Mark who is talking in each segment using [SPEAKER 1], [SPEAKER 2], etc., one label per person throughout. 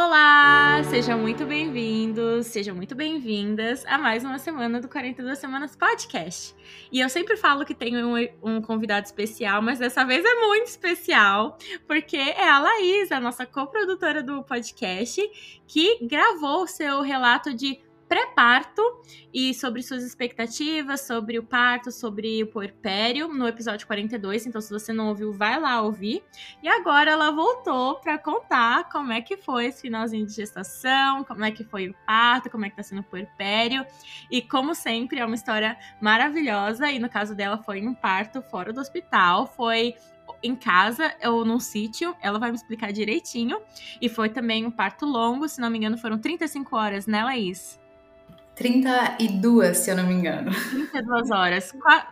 [SPEAKER 1] Olá, sejam muito bem-vindos, sejam muito bem-vindas a mais uma semana do 42 Semanas Podcast. E eu sempre falo que tenho um, um, convidado especial, mas dessa vez é muito especial, porque é a Laís, a nossa coprodutora do podcast, que gravou o seu relato de pré-parto e sobre suas expectativas, sobre o parto, sobre o puerpério, no episódio 42. Então, se você não ouviu, vai lá ouvir. E agora ela voltou para contar como é que foi esse finalzinho de gestação, como é que foi o parto, como é que tá sendo o puerpério. E como sempre, é uma história maravilhosa. E no caso dela, foi um parto fora do hospital. Foi em casa ou num sítio, ela vai me explicar direitinho. E foi também um parto longo, se não me engano, foram 35 horas, né, Laís?
[SPEAKER 2] 32, se eu não me engano.
[SPEAKER 1] 32 horas. Qua...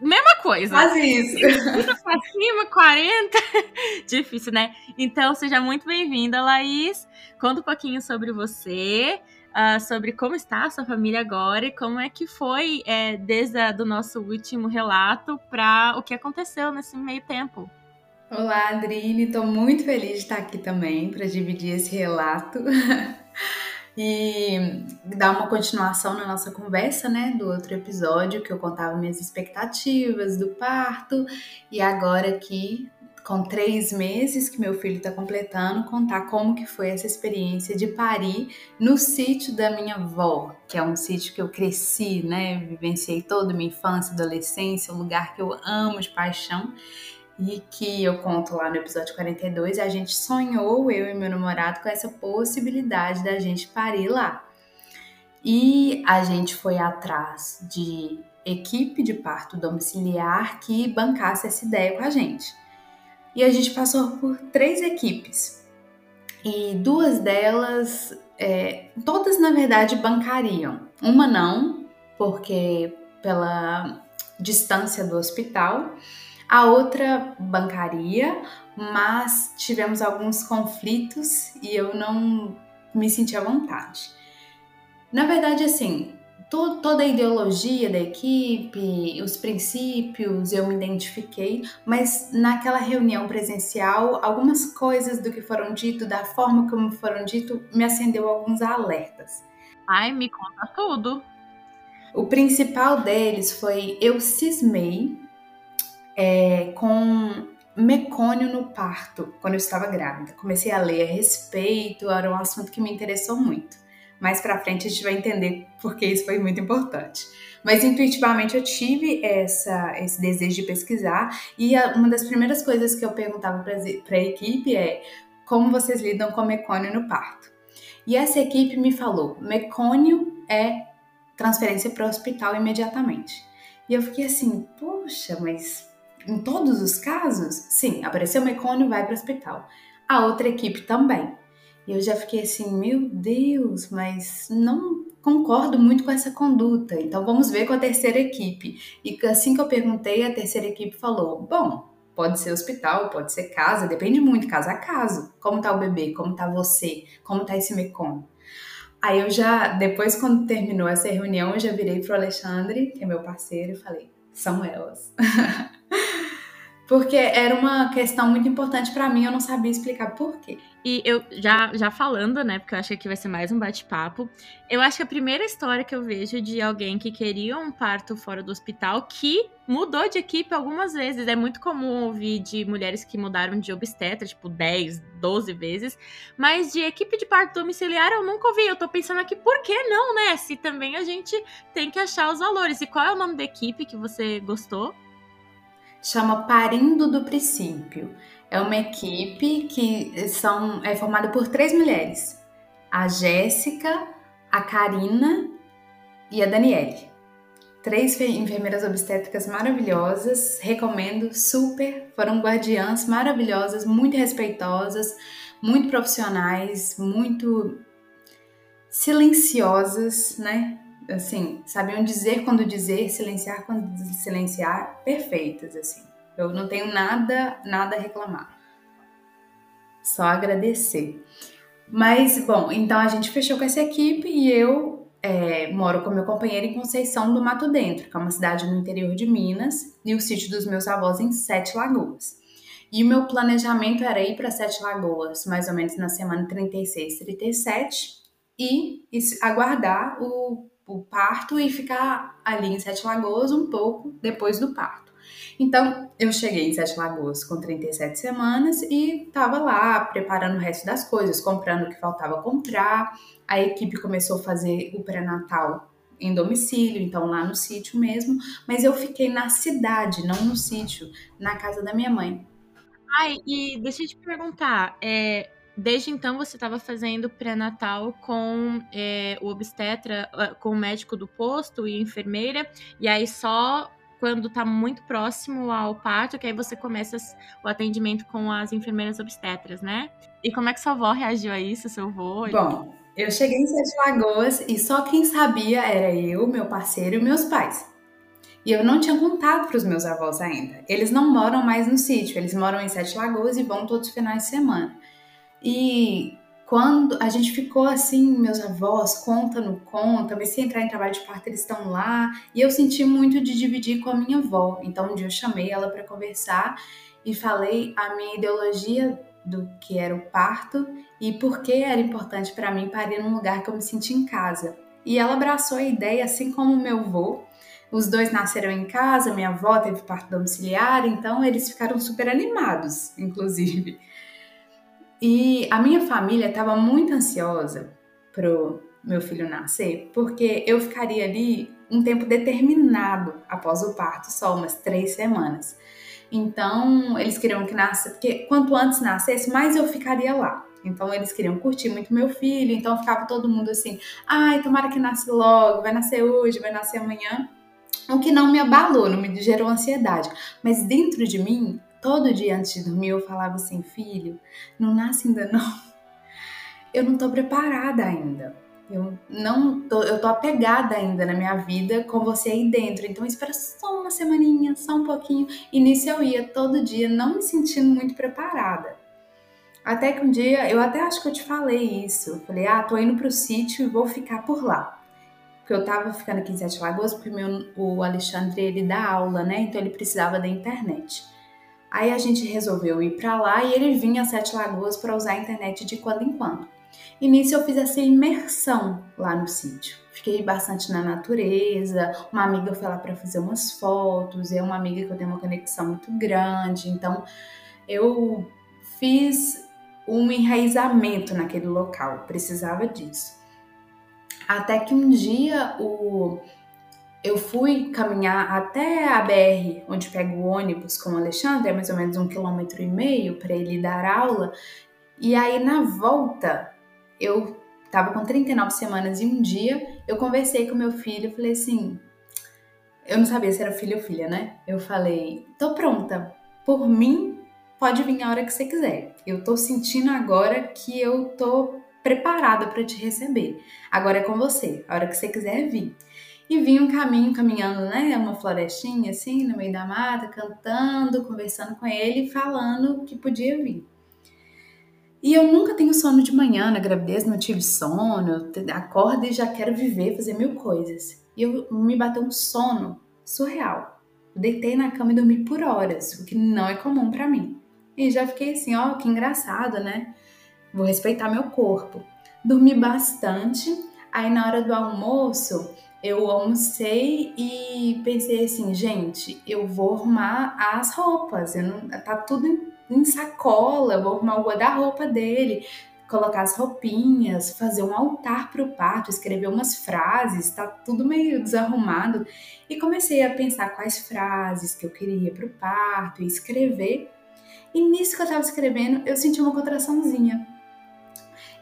[SPEAKER 1] Mesma coisa.
[SPEAKER 2] Quase isso.
[SPEAKER 1] 30 pra cima, 40. Difícil, né? Então, seja muito bem-vinda, Laís. Conta um pouquinho sobre você, uh, sobre como está a sua família agora e como é que foi é, desde o nosso último relato para o que aconteceu nesse meio tempo.
[SPEAKER 2] Olá, Adrine. Estou muito feliz de estar aqui também para dividir esse relato. e dar uma continuação na nossa conversa, né, do outro episódio que eu contava minhas expectativas do parto. E agora aqui com três meses que meu filho está completando, contar como que foi essa experiência de parir no sítio da minha avó, que é um sítio que eu cresci, né, vivenciei toda a minha infância, adolescência, um lugar que eu amo de paixão e que eu conto lá no episódio 42, a gente sonhou, eu e meu namorado, com essa possibilidade da gente parir lá. E a gente foi atrás de equipe de parto domiciliar que bancasse essa ideia com a gente. E a gente passou por três equipes. E duas delas, é, todas na verdade bancariam. Uma não, porque pela distância do hospital a outra bancaria, mas tivemos alguns conflitos e eu não me senti à vontade. Na verdade, assim, to toda a ideologia da equipe, os princípios, eu me identifiquei, mas naquela reunião presencial, algumas coisas do que foram dito, da forma como foram dito, me acendeu alguns alertas.
[SPEAKER 1] Ai, me conta tudo.
[SPEAKER 2] O principal deles foi eu cismei é, com mecônio no parto, quando eu estava grávida. Comecei a ler a respeito, era um assunto que me interessou muito. Mais para frente a gente vai entender porque isso foi muito importante. Mas intuitivamente eu tive essa, esse desejo de pesquisar e a, uma das primeiras coisas que eu perguntava para a equipe é como vocês lidam com mecônio no parto. E essa equipe me falou: mecônio é transferência para o hospital imediatamente. E eu fiquei assim, poxa, mas em todos os casos, sim, apareceu mecônio, vai para o hospital. A outra equipe também. E eu já fiquei assim, meu Deus, mas não concordo muito com essa conduta. Então vamos ver com a terceira equipe. E assim que eu perguntei, a terceira equipe falou: bom, pode ser hospital, pode ser casa, depende muito, caso a caso. Como tá o bebê? Como tá você? Como tá esse mecônio? Aí eu já, depois quando terminou essa reunião, eu já virei pro Alexandre, que é meu parceiro, e falei: são elas. porque era uma questão muito importante para mim, eu não sabia explicar por quê.
[SPEAKER 1] E eu já, já falando, né, porque eu acho que vai ser mais um bate-papo, eu acho que a primeira história que eu vejo de alguém que queria um parto fora do hospital que mudou de equipe algumas vezes. É muito comum ouvir de mulheres que mudaram de obstetra, tipo 10, 12 vezes, mas de equipe de parto domiciliar eu nunca ouvi. Eu tô pensando aqui, por que não, né? Se também a gente tem que achar os valores. E qual é o nome da equipe que você gostou?
[SPEAKER 2] Chama Parindo do Princípio. É uma equipe que são, é formada por três mulheres: a Jéssica, a Karina e a Daniele. Três enfermeiras obstétricas maravilhosas, recomendo super. Foram guardiãs maravilhosas, muito respeitosas, muito profissionais, muito silenciosas, né? Assim, sabiam dizer quando dizer, silenciar quando silenciar, perfeitas, assim. Eu não tenho nada, nada a reclamar. Só agradecer. Mas, bom, então a gente fechou com essa equipe e eu é, moro com meu companheiro em Conceição do Mato Dentro, que é uma cidade no interior de Minas, e o sítio dos meus avós em Sete Lagoas. E o meu planejamento era ir para Sete Lagoas, mais ou menos na semana 36, 37, e aguardar o, o parto e ficar ali em Sete Lagoas um pouco depois do parto. Então, eu cheguei em Sete Lagoas com 37 semanas e estava lá preparando o resto das coisas, comprando o que faltava comprar. A equipe começou a fazer o pré-natal em domicílio, então lá no sítio mesmo, mas eu fiquei na cidade, não no sítio, na casa da minha mãe.
[SPEAKER 1] Ai, e deixa eu te perguntar, é, Desde então você estava fazendo pré-natal com é, o obstetra, ah, com o médico do posto e enfermeira, e aí só quando está muito próximo ao parto, que aí você começa o atendimento com as enfermeiras obstetras, né? E como é que sua avó reagiu a isso, seu avô?
[SPEAKER 2] Bom, eu cheguei em Sete Lagoas e só quem sabia era eu, meu parceiro e meus pais. E eu não tinha contado para os meus avós ainda. Eles não moram mais no sítio, eles moram em Sete Lagoas e vão todos os finais de semana. E quando a gente ficou assim, meus avós, conta no conta, mas se entrar em trabalho de parto, eles estão lá. E eu senti muito de dividir com a minha avó. Então um dia eu chamei ela para conversar e falei a minha ideologia do que era o parto e por que era importante para mim parir num lugar que eu me senti em casa. E ela abraçou a ideia, assim como meu avô. Os dois nasceram em casa, minha avó teve parto domiciliar, então eles ficaram super animados, inclusive. E a minha família estava muito ansiosa pro meu filho nascer, porque eu ficaria ali um tempo determinado após o parto, só umas três semanas. Então, eles queriam que nascesse, porque quanto antes nascesse, mais eu ficaria lá. Então, eles queriam curtir muito meu filho, então ficava todo mundo assim: ai, tomara que nasce logo, vai nascer hoje, vai nascer amanhã. O que não me abalou, não me gerou ansiedade. Mas dentro de mim, todo dia antes de dormir eu falava assim, filho, não nasce ainda não. Eu não tô preparada ainda. Eu não tô, eu tô apegada ainda na minha vida com você aí dentro. Então espera só uma semaninha, só um pouquinho. E nisso eu ia todo dia, não me sentindo muito preparada. Até que um dia, eu até acho que eu te falei isso. Eu falei, ah, tô indo pro sítio e vou ficar por lá. Porque eu tava ficando aqui em Sete Lagoas, porque meu, o Alexandre, ele dá aula, né? Então ele precisava da internet. Aí a gente resolveu ir para lá e ele vinha a Sete Lagoas para usar a internet de quando em quando. E nisso eu fiz essa imersão lá no sítio. Fiquei bastante na natureza. Uma amiga foi lá para fazer umas fotos. É uma amiga que eu tenho uma conexão muito grande. Então eu fiz um enraizamento naquele local. Precisava disso. Até que um dia o eu fui caminhar até a BR, onde pego o ônibus com o Alexandre, é mais ou menos um quilômetro e meio para ele dar aula. E aí na volta, eu tava com 39 semanas e um dia eu conversei com meu filho e falei assim: eu não sabia se era filho ou filha, né? Eu falei: tô pronta, por mim, pode vir a hora que você quiser. Eu tô sentindo agora que eu tô preparada para te receber. Agora é com você, a hora que você quiser vir e vinha um caminho caminhando, né? Uma florestinha assim, no meio da mata, cantando, conversando com ele, falando que podia vir. E eu nunca tenho sono de manhã, na gravidez não tive sono, acordo e já quero viver, fazer mil coisas. E eu me bateu um sono surreal. deitei na cama e dormi por horas, o que não é comum para mim. E já fiquei assim, ó, que engraçado, né? Vou respeitar meu corpo. Dormi bastante. Aí na hora do almoço, eu almocei e pensei assim, gente, eu vou arrumar as roupas, eu não, tá tudo em, em sacola, vou arrumar o guarda-roupa dele, colocar as roupinhas, fazer um altar para o parto, escrever umas frases, tá tudo meio desarrumado. E comecei a pensar quais frases que eu queria para o parto e escrever. E nisso que eu estava escrevendo, eu senti uma contraçãozinha.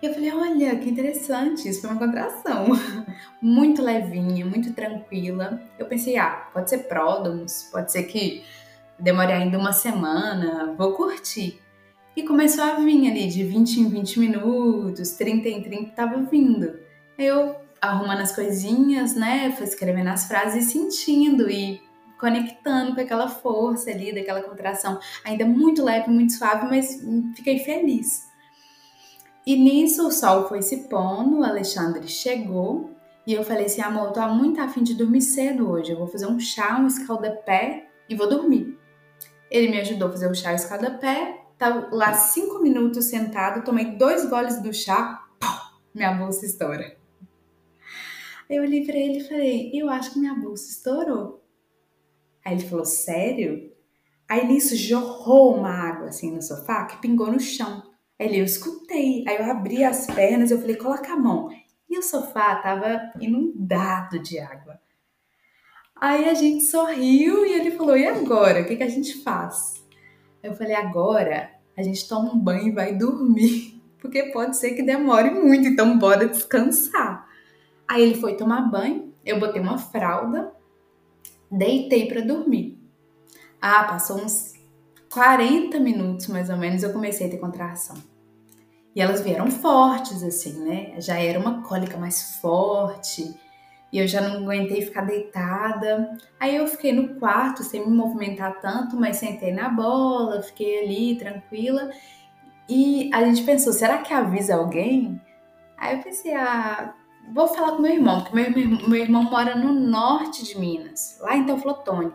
[SPEAKER 2] E eu falei, olha, que interessante, isso foi uma contração. muito levinha, muito tranquila. Eu pensei, ah, pode ser pródomos, pode ser que demore ainda uma semana, vou curtir. E começou a vir ali, de 20 em 20 minutos, 30 em 30, tava vindo. Eu arrumando as coisinhas, né? Foi escrevendo as frases e sentindo e conectando com aquela força ali, daquela contração, ainda muito leve, muito suave, mas fiquei feliz. E nisso o sol foi se pondo, o Alexandre chegou e eu falei assim: amor, eu tô muito afim de dormir cedo hoje. Eu vou fazer um chá, um escaldapé e vou dormir. Ele me ajudou a fazer o chá, o escaldapé. Tava lá cinco minutos sentado, tomei dois goles do chá, pau, minha bolsa estoura. Eu olhei pra ele e falei: eu acho que minha bolsa estourou. Aí ele falou: sério? Aí nisso jorrou uma água assim no sofá que pingou no chão. Aí eu escutei. Aí eu abri as pernas, eu falei: coloca a mão. E o sofá tava inundado de água. Aí a gente sorriu e ele falou: e agora? O que, que a gente faz? Eu falei: agora a gente toma um banho e vai dormir, porque pode ser que demore muito, então bora descansar. Aí ele foi tomar banho, eu botei uma fralda, deitei para dormir. Ah, passou uns 40 minutos mais ou menos, eu comecei a ter contração. E elas vieram fortes, assim, né? Já era uma cólica mais forte. E eu já não aguentei ficar deitada. Aí eu fiquei no quarto sem me movimentar tanto, mas sentei na bola, fiquei ali tranquila. E a gente pensou, será que avisa alguém? Aí eu pensei, ah, vou falar com meu irmão, porque meu, meu irmão mora no norte de Minas, lá em Teoflotone.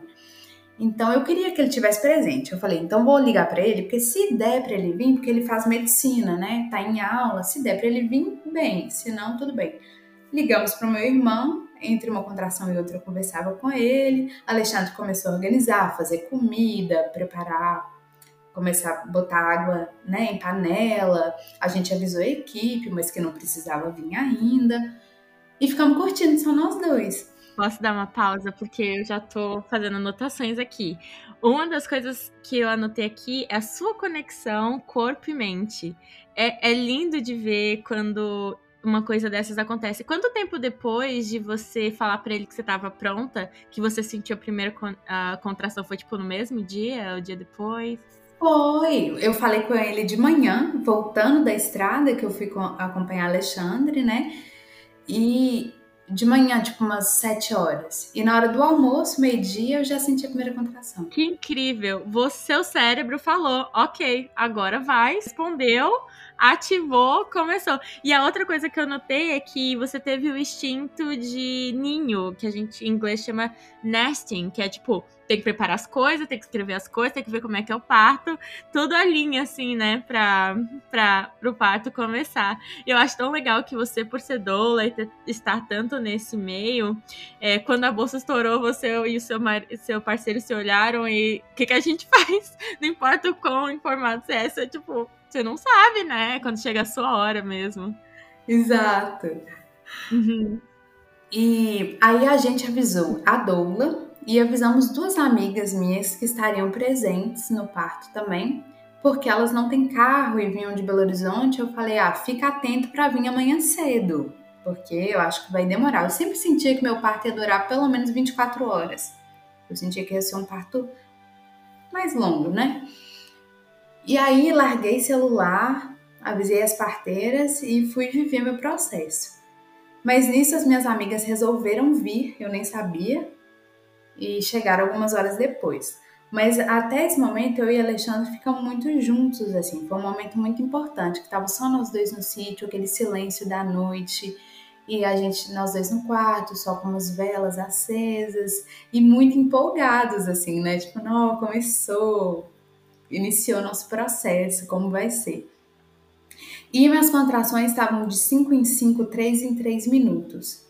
[SPEAKER 2] Então eu queria que ele tivesse presente. Eu falei, então vou ligar para ele, porque se der para ele vir, porque ele faz medicina, né? Tá em aula, se der para ele vir, bem, se não, tudo bem. Ligamos para o meu irmão, entre uma contração e outra eu conversava com ele. Alexandre começou a organizar, fazer comida, preparar, começar a botar água, né, em panela. A gente avisou a equipe, mas que não precisava vir ainda. E ficamos curtindo só nós dois.
[SPEAKER 1] Posso dar uma pausa porque eu já tô fazendo anotações aqui. Uma das coisas que eu anotei aqui é a sua conexão corpo e mente. É, é lindo de ver quando uma coisa dessas acontece. Quanto tempo depois de você falar para ele que você estava pronta, que você sentiu a primeira a contração? Foi tipo no mesmo dia, o dia depois?
[SPEAKER 2] Foi. Eu falei com ele de manhã, voltando da estrada, que eu fui acompanhar Alexandre, né? E de manhã, tipo umas sete horas. E na hora do almoço, meio-dia, eu já senti a primeira contração.
[SPEAKER 1] Que incrível! Você, seu cérebro falou, ok, agora vai, respondeu, ativou, começou. E a outra coisa que eu notei é que você teve o instinto de ninho, que a gente em inglês chama nesting, que é tipo, tem que preparar as coisas, tem que escrever as coisas, tem que ver como é que é o parto, tudo a linha, assim, né, pra, pra, pro parto começar. Eu acho tão legal que você, por ser doula e ter, estar tanto nesse meio, é, quando a bolsa estourou, você e o seu, seu parceiro se olharam e o que, que a gente faz? Não importa o quão informado você é, você, tipo, você não sabe, né, quando chega a sua hora mesmo.
[SPEAKER 2] Exato. Uhum. E aí a gente avisou a doula e avisamos duas amigas minhas que estariam presentes no parto também, porque elas não têm carro e vinham de Belo Horizonte. Eu falei: ah, fica atento para vir amanhã cedo, porque eu acho que vai demorar. Eu sempre sentia que meu parto ia durar pelo menos 24 horas. Eu sentia que ia ser um parto mais longo, né? E aí larguei celular, avisei as parteiras e fui viver meu processo. Mas nisso as minhas amigas resolveram vir, eu nem sabia, e chegaram algumas horas depois. Mas até esse momento eu e Alexandre ficamos muito juntos, assim. Foi um momento muito importante, que tava só nós dois no sítio, aquele silêncio da noite, e a gente, nós dois no quarto, só com as velas acesas, e muito empolgados, assim, né? Tipo, não, começou, iniciou nosso processo, como vai ser. E minhas contrações estavam de 5 em 5, 3 em 3 minutos.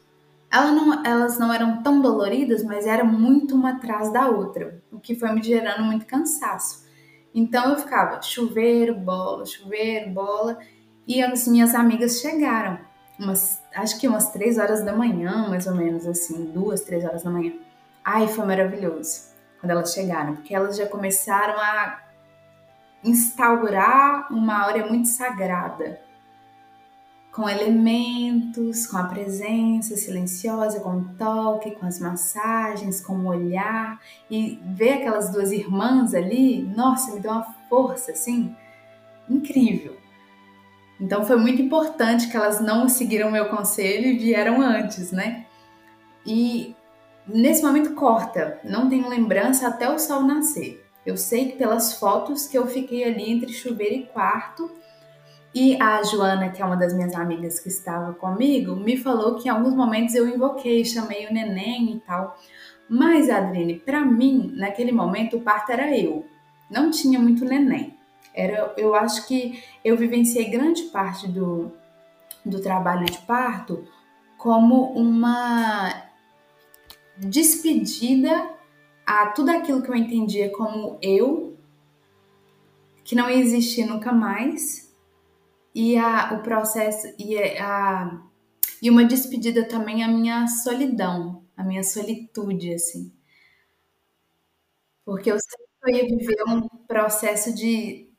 [SPEAKER 2] Ela não, elas não eram tão doloridas, mas era muito uma atrás da outra, o que foi me gerando muito cansaço. Então eu ficava chuveiro, bola, chuveiro, bola, e as minhas amigas chegaram, umas, acho que umas três horas da manhã, mais ou menos assim, duas, três horas da manhã. Ai, foi maravilhoso quando elas chegaram, porque elas já começaram a instaurar uma área muito sagrada com elementos, com a presença silenciosa, com o toque, com as massagens, com o olhar e ver aquelas duas irmãs ali, nossa, me deu uma força assim incrível. Então foi muito importante que elas não seguiram meu conselho e vieram antes, né? E nesse momento corta, não tenho lembrança até o sol nascer. Eu sei que pelas fotos que eu fiquei ali entre chuveiro e quarto, e a Joana, que é uma das minhas amigas que estava comigo, me falou que em alguns momentos eu invoquei, chamei o neném e tal. Mas, Adrine, para mim, naquele momento, o parto era eu. Não tinha muito neném. Era, eu acho que eu vivenciei grande parte do, do trabalho de parto como uma despedida a tudo aquilo que eu entendia como eu, que não ia existir nunca mais, e a, o processo e a e uma despedida também à minha solidão, à minha solitude, assim. Porque eu sempre ia viver um processo de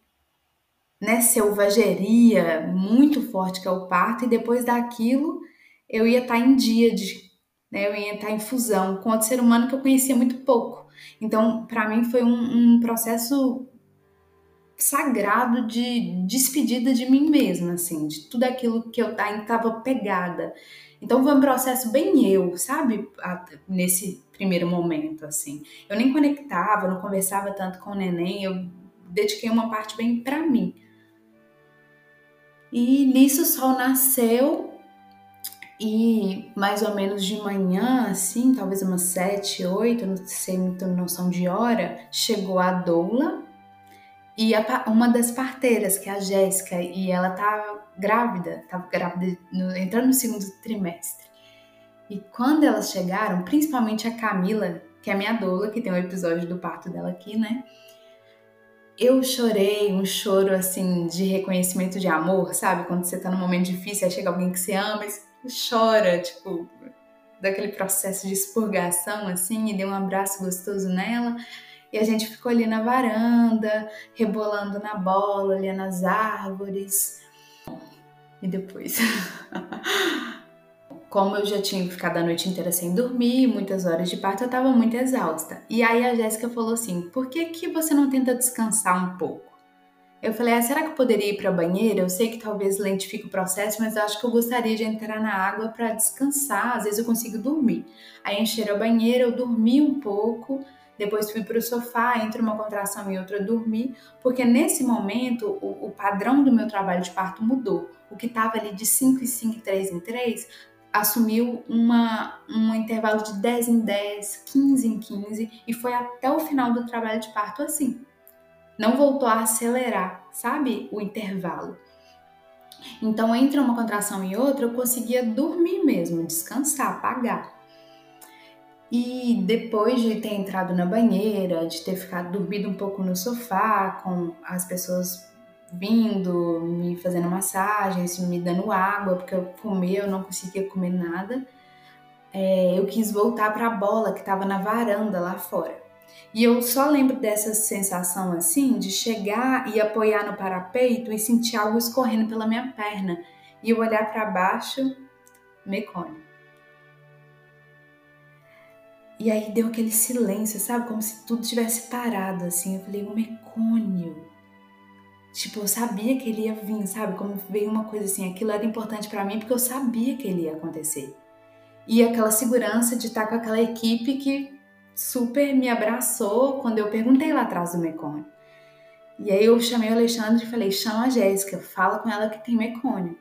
[SPEAKER 2] né, selvageria muito forte que é o parto, e depois daquilo eu ia estar em dia de, né, eu ia estar em fusão com outro ser humano que eu conhecia muito pouco. Então, para mim foi um, um, processo sagrado de despedida de mim mesma, assim, de tudo aquilo que eu estava pegada. Então foi um processo bem eu, sabe? Nesse primeiro momento, assim. Eu nem conectava, não conversava tanto com o neném, eu dediquei uma parte bem para mim. E nisso o sol nasceu e mais ou menos de manhã, assim, talvez umas sete, oito, não sei muita noção de hora, chegou a doula e a, uma das parteiras, que é a Jéssica, e ela tá grávida, tava grávida, no, entrando no segundo trimestre. E quando elas chegaram, principalmente a Camila, que é a minha doula, que tem um episódio do parto dela aqui, né? eu chorei um choro assim de reconhecimento de amor, sabe? Quando você tá num momento difícil, aí chega alguém que você ama chora, tipo, daquele processo de expurgação assim, e deu um abraço gostoso nela. E a gente ficou ali na varanda, rebolando na bola, olhando as árvores. E depois. como eu já tinha ficado a noite inteira sem dormir, muitas horas de parto, eu estava muito exausta. E aí a Jéssica falou assim: por que, que você não tenta descansar um pouco? Eu falei: ah, será que eu poderia ir para a banheira? Eu sei que talvez lentifique o processo, mas eu acho que eu gostaria de entrar na água para descansar. Às vezes eu consigo dormir. Aí encheram a banheira, eu dormi um pouco. Depois fui para o sofá, entre uma contração e outra dormi, porque nesse momento o, o padrão do meu trabalho de parto mudou. O que estava ali de 5 em 5 e 3 em 3 assumiu uma, um intervalo de 10 em 10, 15 em 15 e foi até o final do trabalho de parto assim. Não voltou a acelerar, sabe? O intervalo. Então, entre uma contração e outra, eu conseguia dormir mesmo, descansar, apagar. E depois de ter entrado na banheira, de ter ficado dormido um pouco no sofá, com as pessoas vindo, me fazendo massagens, me dando água, porque eu comer, eu não conseguia comer nada. É, eu quis voltar para a bola que estava na varanda lá fora. E eu só lembro dessa sensação assim de chegar e apoiar no parapeito e sentir algo escorrendo pela minha perna e eu olhar para baixo, mecônio. E aí deu aquele silêncio, sabe? Como se tudo tivesse parado assim. Eu falei, o mecônio. Tipo, eu sabia que ele ia vir, sabe? Como veio uma coisa assim, aquilo era importante para mim porque eu sabia que ele ia acontecer. E aquela segurança de estar com aquela equipe que super me abraçou quando eu perguntei lá atrás do mecônio. E aí eu chamei o Alexandre e falei: chama a Jéssica, fala com ela que tem mecônio.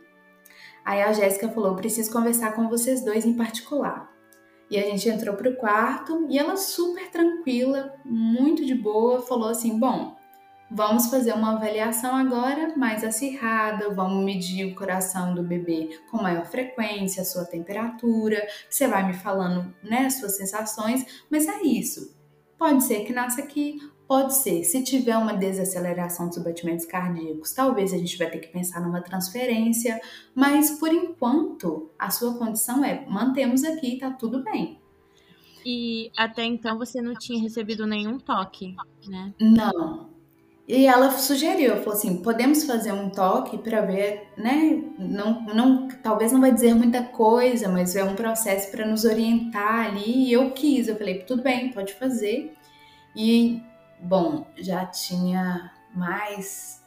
[SPEAKER 2] Aí a Jéssica falou: preciso conversar com vocês dois em particular. E a gente entrou pro quarto e ela super tranquila, muito de boa, falou assim: bom, Vamos fazer uma avaliação agora mais acirrada, vamos medir o coração do bebê com maior frequência, a sua temperatura, você vai me falando, né, suas sensações, mas é isso. Pode ser que nasça aqui, pode ser. Se tiver uma desaceleração dos batimentos cardíacos, talvez a gente vai ter que pensar numa transferência, mas por enquanto a sua condição é mantemos aqui, tá tudo bem.
[SPEAKER 1] E até então você não tinha recebido nenhum toque, né?
[SPEAKER 2] Não, e ela sugeriu, falou assim, podemos fazer um toque para ver, né? Não, não, talvez não vai dizer muita coisa, mas é um processo para nos orientar ali. E eu quis, eu falei, tudo bem, pode fazer. E bom, já tinha mais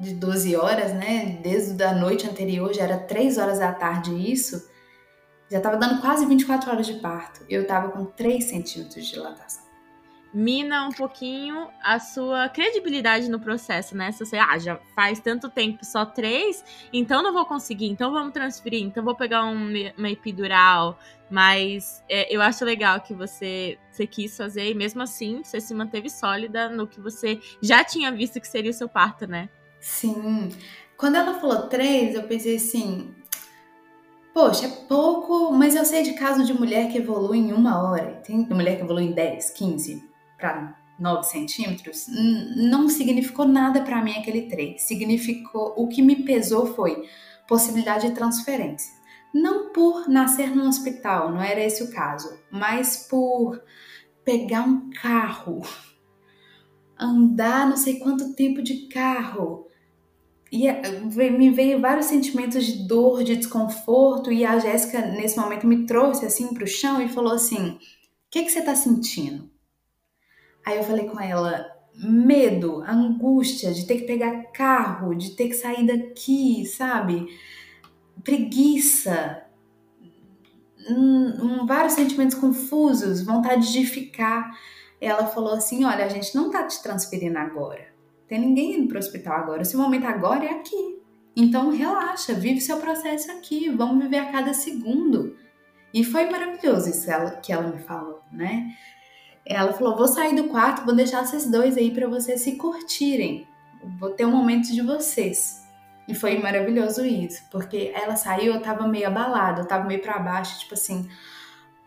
[SPEAKER 2] de 12 horas, né? Desde a noite anterior, já era 3 horas da tarde isso. Já tava dando quase 24 horas de parto. Eu tava com 3 centímetros de dilatação
[SPEAKER 1] mina um pouquinho a sua credibilidade no processo, né? Se você, ah, já faz tanto tempo, só três, então não vou conseguir, então vamos transferir, então vou pegar um, uma epidural. Mas é, eu acho legal que você, você quis fazer e mesmo assim você se manteve sólida no que você já tinha visto que seria o seu parto, né?
[SPEAKER 2] Sim. Quando ela falou três, eu pensei assim, Poxa, é pouco, mas eu sei de caso de mulher que evolui em uma hora. Tem mulher que evolui em 10, 15 para 9 centímetros, não significou nada para mim aquele 3. Significou, o que me pesou foi possibilidade de transferência. Não por nascer num hospital, não era esse o caso, mas por pegar um carro, andar não sei quanto tempo de carro. E eh, me veio vários sentimentos de dor, de desconforto, e a Jéssica, nesse momento, me trouxe assim para o chão e falou assim: O que, que você está sentindo? Aí eu falei com ela: medo, angústia de ter que pegar carro, de ter que sair daqui, sabe? Preguiça, um, um, vários sentimentos confusos, vontade de ficar. Ela falou assim: Olha, a gente não tá te transferindo agora. Tem ninguém indo pro hospital agora. Esse momento agora é aqui. Então relaxa, vive seu processo aqui. Vamos viver a cada segundo. E foi maravilhoso isso que ela me falou, né? Ela falou: vou sair do quarto, vou deixar vocês dois aí para vocês se curtirem. Vou ter um momento de vocês. E foi maravilhoso isso, porque ela saiu, eu tava meio abalada, eu tava meio para baixo, tipo assim,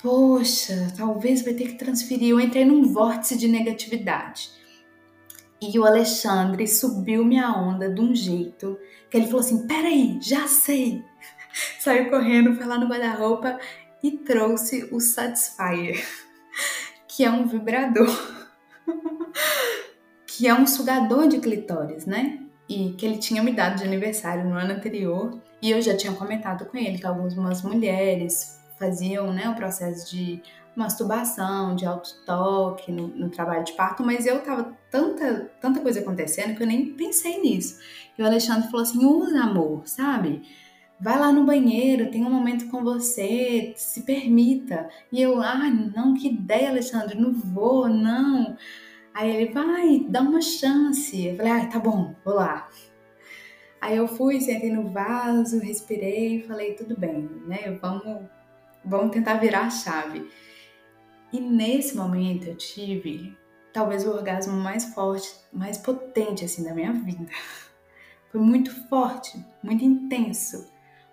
[SPEAKER 2] poxa, talvez vai ter que transferir. Eu entrei num vórtice de negatividade. E o Alexandre subiu minha onda de um jeito que ele falou assim: peraí, já sei. Saiu correndo, foi lá no guarda-roupa e trouxe o Satisfyer que é um vibrador, que é um sugador de clitóris, né? E que ele tinha me dado de aniversário no ano anterior. E eu já tinha comentado com ele que algumas mulheres faziam né, o processo de masturbação, de autotoque no, no trabalho de parto, mas eu tava tanta, tanta coisa acontecendo que eu nem pensei nisso. E o Alexandre falou assim: usa amor, sabe? Vai lá no banheiro, tem um momento com você, se permita. E eu, ah, não, que ideia, Alexandre, não vou, não. Aí ele, vai, dá uma chance. Eu falei, ah, tá bom, vou lá. Aí eu fui, sentei no vaso, respirei, falei, tudo bem, né? Vamos, vamos tentar virar a chave. E nesse momento eu tive talvez o orgasmo mais forte, mais potente assim da minha vida. Foi muito forte, muito intenso.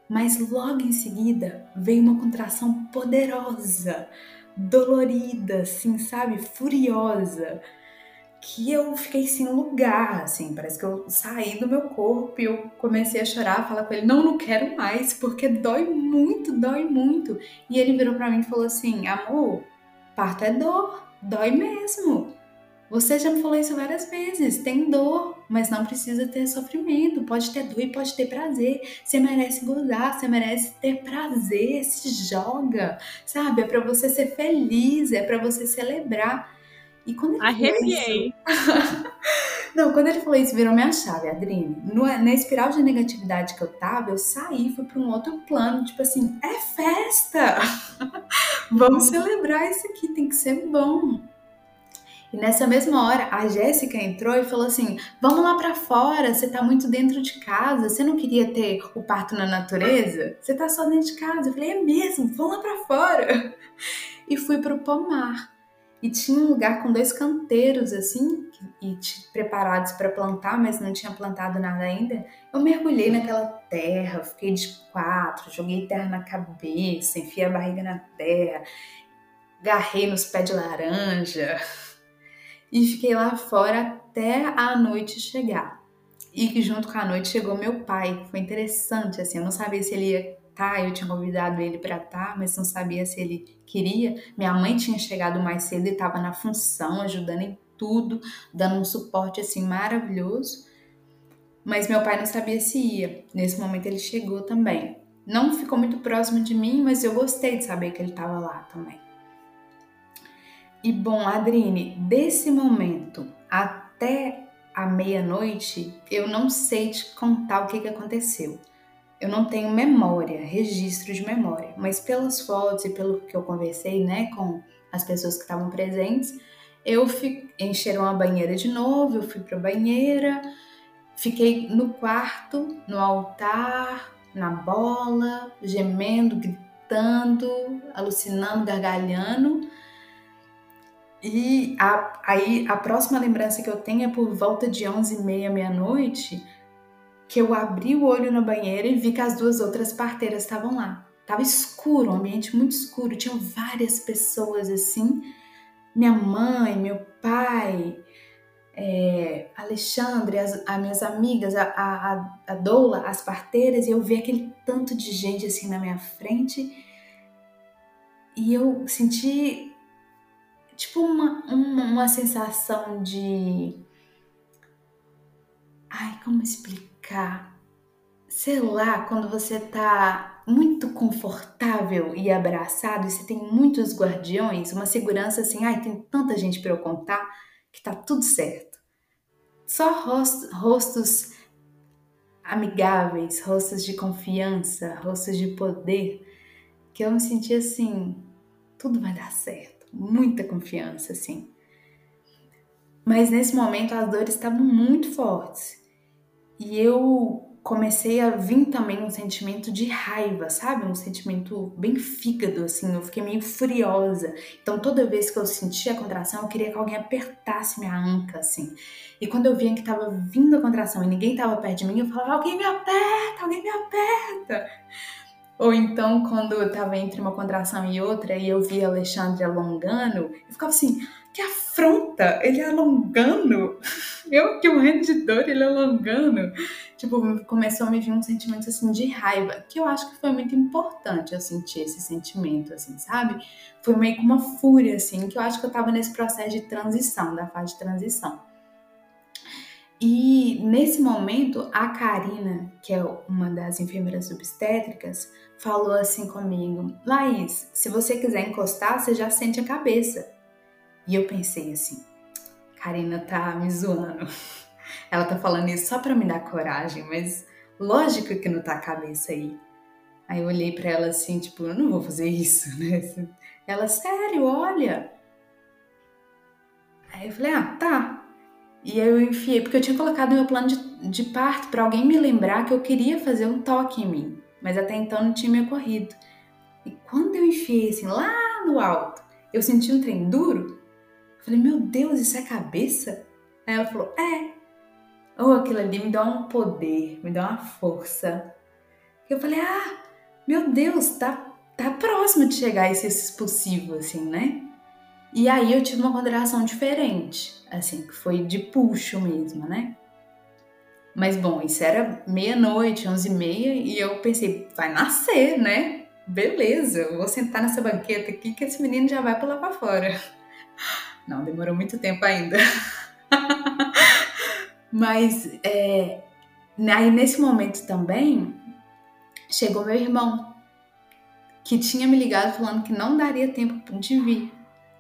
[SPEAKER 2] Mas logo em seguida veio uma contração poderosa, dolorida, assim, sabe? Furiosa. Que eu fiquei sem lugar, assim, parece que eu saí do meu corpo e eu comecei a chorar, falar com ele: não, não quero mais, porque dói muito, dói muito. E ele virou para mim e falou assim: amor, parto é dor, dói mesmo. Você já me falou isso várias vezes. Tem dor, mas não precisa ter sofrimento. Pode ter dor e pode ter prazer. Você merece gozar, você merece ter prazer. Se joga, sabe? É para você ser feliz, é para você celebrar.
[SPEAKER 1] E quando ele Arrepiei.
[SPEAKER 2] Isso... não, quando ele falou isso, virou minha chave, Adrine. No, na espiral de negatividade que eu tava, eu saí, fui para um outro plano. Tipo assim, é festa! Vamos celebrar isso aqui, tem que ser bom. E nessa mesma hora, a Jéssica entrou e falou assim: Vamos lá para fora, você tá muito dentro de casa, você não queria ter o parto na natureza? Você tá só dentro de casa. Eu falei: É mesmo, vamos lá para fora. E fui pro pomar. E tinha um lugar com dois canteiros assim, e preparados para plantar, mas não tinha plantado nada ainda. Eu mergulhei naquela terra, fiquei de quatro, joguei terra na cabeça, enfiei a barriga na terra, garrei nos pés de laranja e fiquei lá fora até a noite chegar. E junto com a noite chegou meu pai. Foi interessante, assim, eu não sabia se ele ia estar, tá, eu tinha convidado ele para estar, tá, mas não sabia se ele queria. Minha mãe tinha chegado mais cedo e estava na função, ajudando em tudo, dando um suporte assim maravilhoso. Mas meu pai não sabia se ia. Nesse momento ele chegou também. Não ficou muito próximo de mim, mas eu gostei de saber que ele estava lá também. E bom, Adrine, desse momento até à meia-noite, eu não sei te contar o que, que aconteceu. Eu não tenho memória, registro de memória, mas pelas fotos e pelo que eu conversei, né, com as pessoas que estavam presentes, eu fui, encheram a banheira de novo, eu fui para a banheira, fiquei no quarto, no altar, na bola, gemendo, gritando, alucinando, gargalhando. E a, aí a próxima lembrança que eu tenho é por volta de 11 e meia, meia-noite, que eu abri o olho na banheira e vi que as duas outras parteiras estavam lá. Tava escuro, um ambiente muito escuro, tinham várias pessoas assim. Minha mãe, meu pai, é, Alexandre, as, as, minhas amigas, a, a, a Doula, as parteiras, e eu vi aquele tanto de gente assim na minha frente. E eu senti tipo uma, uma, uma sensação de. Ai, como explicar? Sei lá, quando você tá muito confortável e abraçado e você tem muitos guardiões, uma segurança assim, ai, tem tanta gente para eu contar que tá tudo certo. Só rostos, rostos amigáveis, rostos de confiança, rostos de poder, que eu me senti assim, tudo vai dar certo muita confiança, assim. Mas nesse momento as dores estavam muito fortes. E eu comecei a vir também um sentimento de raiva, sabe? Um sentimento bem fígado, assim. Eu fiquei meio furiosa. Então toda vez que eu sentia a contração, eu queria que alguém apertasse minha anca, assim. E quando eu via que tava vindo a contração e ninguém tava perto de mim, eu falava: alguém me aperta, alguém me aperta. Ou então, quando eu tava entre uma contração e outra e eu via Alexandre alongando, eu ficava assim, que afronta! Ele alongando! Eu que morrendo de dor, ele alongando! Tipo, começou a me vir um sentimento assim de raiva, que eu acho que foi muito importante eu sentir esse sentimento, assim, sabe? Foi meio que uma fúria, assim, que eu acho que eu tava nesse processo de transição, da fase de transição. E nesse momento, a Karina, que é uma das enfermeiras obstétricas, falou assim comigo: Laís, se você quiser encostar, você já sente a cabeça. E eu pensei assim: Karina tá me zoando. Ela tá falando isso só pra me dar coragem, mas lógico que não tá a cabeça aí. Aí eu olhei para ela assim, tipo, eu não vou fazer isso, né? Ela, sério, olha. Aí eu falei, ah, tá. E aí eu enfiei, porque eu tinha colocado meu plano de, de parto para alguém me lembrar que eu queria fazer um toque em mim mas até então não tinha me ocorrido. E quando eu enfiei assim lá no alto, eu senti um trem duro. Eu falei, meu Deus, isso é cabeça? Aí ela falou, é. Oh, aquilo ali me dá um poder, me dá uma força. Eu falei, ah, meu Deus, tá, tá próximo de chegar esse expulsivo, assim, né? E aí eu tive uma ponderação diferente, assim, que foi de puxo mesmo, né? Mas bom, isso era meia-noite, onze e meia, e eu pensei, vai nascer, né? Beleza, eu vou sentar nessa banqueta aqui que esse menino já vai pular para fora. Não, demorou muito tempo ainda. Mas é, aí nesse momento também chegou meu irmão, que tinha me ligado falando que não daria tempo de vir.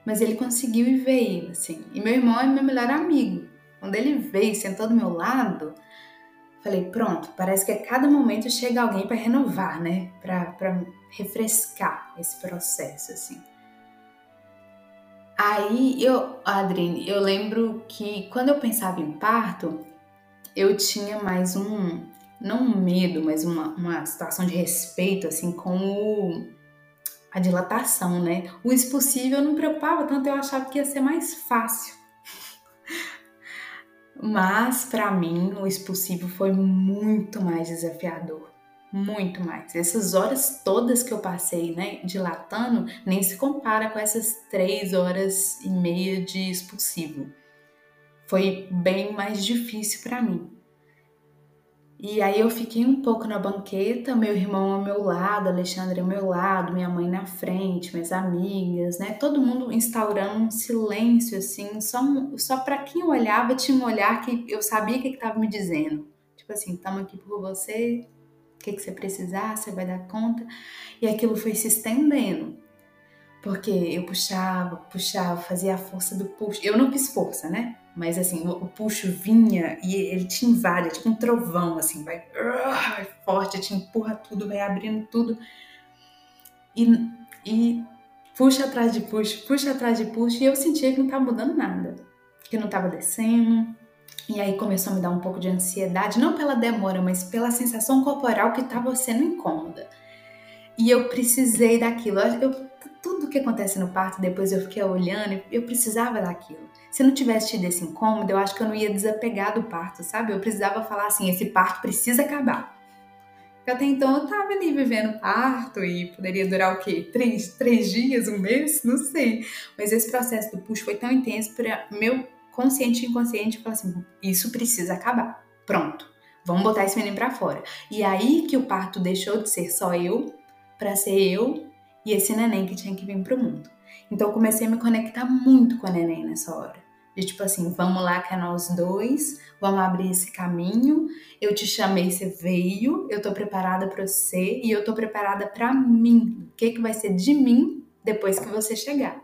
[SPEAKER 2] Mas ele conseguiu e veio, assim. E meu irmão é meu melhor amigo. Quando ele veio, sentou do meu lado, Falei, pronto, parece que a cada momento chega alguém para renovar, né? Para refrescar esse processo, assim. Aí eu, Adrine, eu lembro que quando eu pensava em parto, eu tinha mais um, não um medo, mas uma, uma situação de respeito, assim, com o, a dilatação, né? O expulsível não me preocupava tanto, eu achava que ia ser mais fácil. Mas para mim o expulsivo foi muito mais desafiador, muito mais. Essas horas todas que eu passei, né, dilatando, nem se compara com essas três horas e meia de expulsivo. Foi bem mais difícil para mim. E aí eu fiquei um pouco na banqueta, meu irmão ao meu lado, Alexandre ao meu lado, minha mãe na frente, minhas amigas, né? Todo mundo instaurando um silêncio assim, só, só para quem olhava tinha um olhar que eu sabia o que estava me dizendo. Tipo assim, estamos aqui por você, o que, que você precisar, você vai dar conta. E aquilo foi se estendendo. Porque eu puxava, puxava, fazia a força do puxo. Eu não fiz força, né? Mas assim, o, puxo vinha e ele te invade, é tipo um trovão, assim, vai, vai forte, te empurra tudo, vai abrindo tudo. E, e puxa atrás de puxa, puxa atrás de puxa, e eu sentia que não tava mudando nada, que não tava descendo. E aí começou a me dar um pouco de ansiedade, não pela demora, mas pela sensação corporal que estava sendo incômoda. E eu precisei daquilo. Eu, tudo que acontece no parto, depois eu fiquei olhando, eu precisava daquilo. Se não tivesse tido esse incômodo, eu acho que eu não ia desapegar do parto, sabe? Eu precisava falar assim: esse parto precisa acabar. Porque até então eu tava ali vivendo parto e poderia durar o quê? Três, três dias, um mês? Não sei. Mas esse processo do puxo foi tão intenso para meu consciente e inconsciente falar assim: isso precisa acabar. Pronto. Vamos botar esse menino pra fora. E aí que o parto deixou de ser só eu, para ser eu e esse neném que tinha que vir pro mundo. Então eu comecei a me conectar muito com a neném nessa hora. De tipo assim, vamos lá que é nós dois, vamos abrir esse caminho. Eu te chamei, você veio, eu tô preparada para você e eu tô preparada para mim. O que que vai ser de mim depois que você chegar?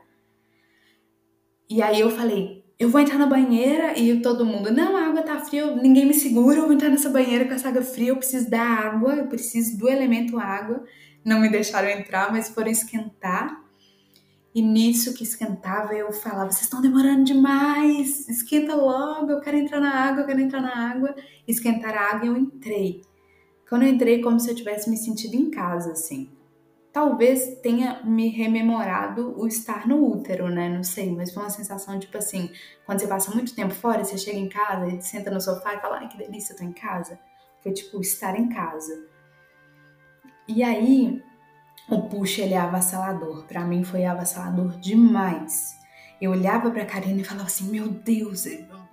[SPEAKER 2] E aí eu falei, eu vou entrar na banheira e todo mundo, não, a água tá fria, ninguém me segura, eu vou entrar nessa banheira com essa água fria, eu preciso da água, eu preciso do elemento água. Não me deixaram entrar, mas foram esquentar. E nisso que esquentava, eu falava: vocês estão demorando demais, esquenta logo, eu quero entrar na água, eu quero entrar na água. Esquentar a água e eu entrei. Quando eu entrei, como se eu tivesse me sentido em casa, assim. Talvez tenha me rememorado o estar no útero, né? Não sei, mas foi uma sensação tipo assim: quando você passa muito tempo fora, você chega em casa e senta no sofá e fala: ai que delícia, eu tô em casa. Foi tipo estar em casa. E aí, o push ele é avassalador. Para mim foi avassalador demais. Eu olhava para Karina e falava assim: "Meu Deus,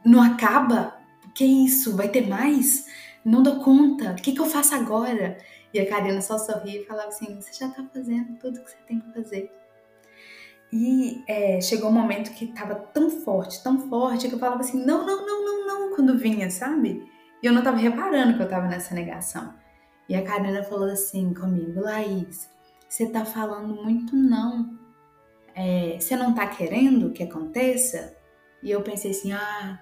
[SPEAKER 2] não acaba? Que isso? Vai ter mais? Não dou conta. O que, que eu faço agora?" E a Karina só sorria e falava assim: "Você já tá fazendo tudo que você tem que fazer." E é, chegou um momento que tava tão forte, tão forte, que eu falava assim: não, não, não, não, não, quando vinha, sabe? E eu não tava reparando que eu tava nessa negação. E a Karina falou assim comigo: Laís, você tá falando muito não. É, você não tá querendo que aconteça? E eu pensei assim, ah,